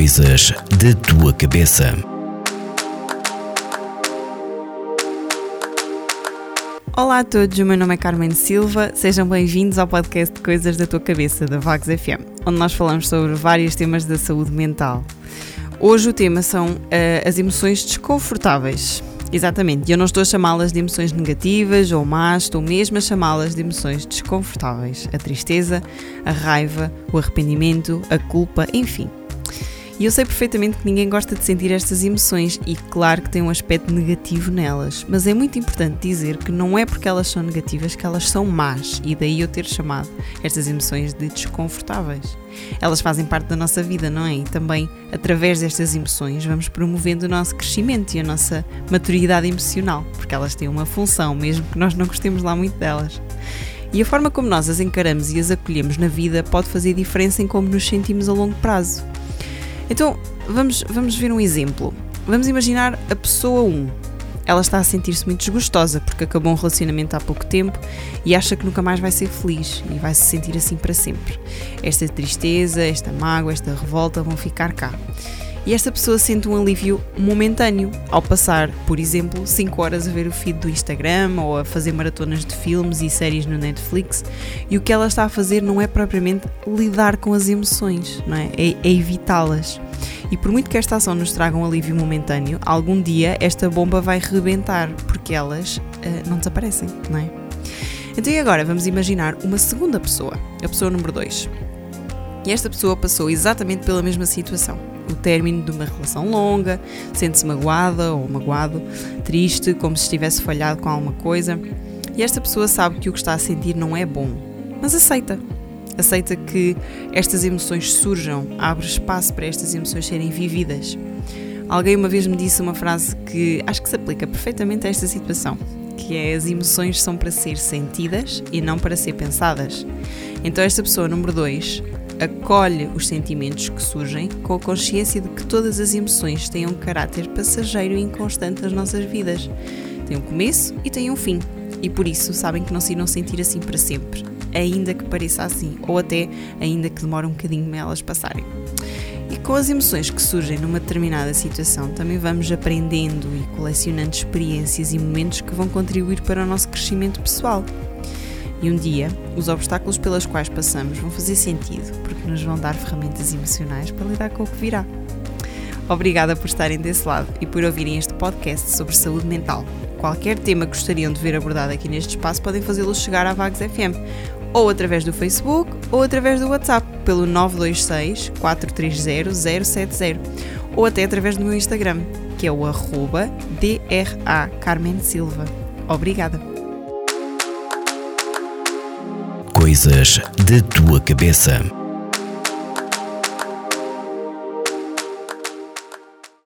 Coisas da tua cabeça. Olá a todos, o meu nome é Carmen Silva, sejam bem-vindos ao podcast Coisas da Tua Cabeça da Vagos FM, onde nós falamos sobre vários temas da saúde mental. Hoje o tema são uh, as emoções desconfortáveis. Exatamente, eu não estou a chamá-las de emoções negativas ou más, estou mesmo a chamá-las de emoções desconfortáveis. A tristeza, a raiva, o arrependimento, a culpa, enfim. E eu sei perfeitamente que ninguém gosta de sentir estas emoções e claro que tem um aspecto negativo nelas, mas é muito importante dizer que não é porque elas são negativas que elas são más e daí eu ter chamado estas emoções de desconfortáveis. Elas fazem parte da nossa vida, não é? E também através destas emoções vamos promovendo o nosso crescimento e a nossa maturidade emocional, porque elas têm uma função, mesmo que nós não gostemos lá muito delas. E a forma como nós as encaramos e as acolhemos na vida pode fazer diferença em como nos sentimos a longo prazo. Então, vamos, vamos ver um exemplo. Vamos imaginar a pessoa 1. Ela está a sentir-se muito desgostosa porque acabou um relacionamento há pouco tempo e acha que nunca mais vai ser feliz e vai se sentir assim para sempre. Esta tristeza, esta mágoa, esta revolta vão ficar cá e esta pessoa sente um alívio momentâneo ao passar, por exemplo, 5 horas a ver o feed do Instagram ou a fazer maratonas de filmes e séries no Netflix. E o que ela está a fazer não é propriamente lidar com as emoções, não é? É, é evitá-las. E por muito que esta ação nos traga um alívio momentâneo, algum dia esta bomba vai rebentar porque elas uh, não desaparecem, não é? Então e agora vamos imaginar uma segunda pessoa, a pessoa número 2. E esta pessoa passou exatamente pela mesma situação o término de uma relação longa, sente-se magoada ou magoado, triste, como se estivesse falhado com alguma coisa. E esta pessoa sabe que o que está a sentir não é bom, mas aceita. Aceita que estas emoções surjam, abre espaço para estas emoções serem vividas. Alguém uma vez me disse uma frase que acho que se aplica perfeitamente a esta situação, que é as emoções são para ser sentidas e não para ser pensadas. Então esta pessoa número 2 acolhe os sentimentos que surgem com a consciência de que todas as emoções têm um caráter passageiro e inconstante nas nossas vidas. Tem um começo e tem um fim. E por isso sabem que não se irão sentir assim para sempre, ainda que pareça assim, ou até ainda que demore um bocadinho elas passarem. E com as emoções que surgem numa determinada situação, também vamos aprendendo e colecionando experiências e momentos que vão contribuir para o nosso crescimento pessoal. E um dia, os obstáculos pelos quais passamos vão fazer sentido, porque nos vão dar ferramentas emocionais para lidar com o que virá. Obrigada por estarem desse lado e por ouvirem este podcast sobre saúde mental. Qualquer tema que gostariam de ver abordado aqui neste espaço podem fazê-lo chegar à Vagos FM, ou através do Facebook ou através do WhatsApp pelo 926 430 070 ou até através do meu Instagram, que é o DRA Carmen Silva. Obrigada! Coisas da tua cabeça.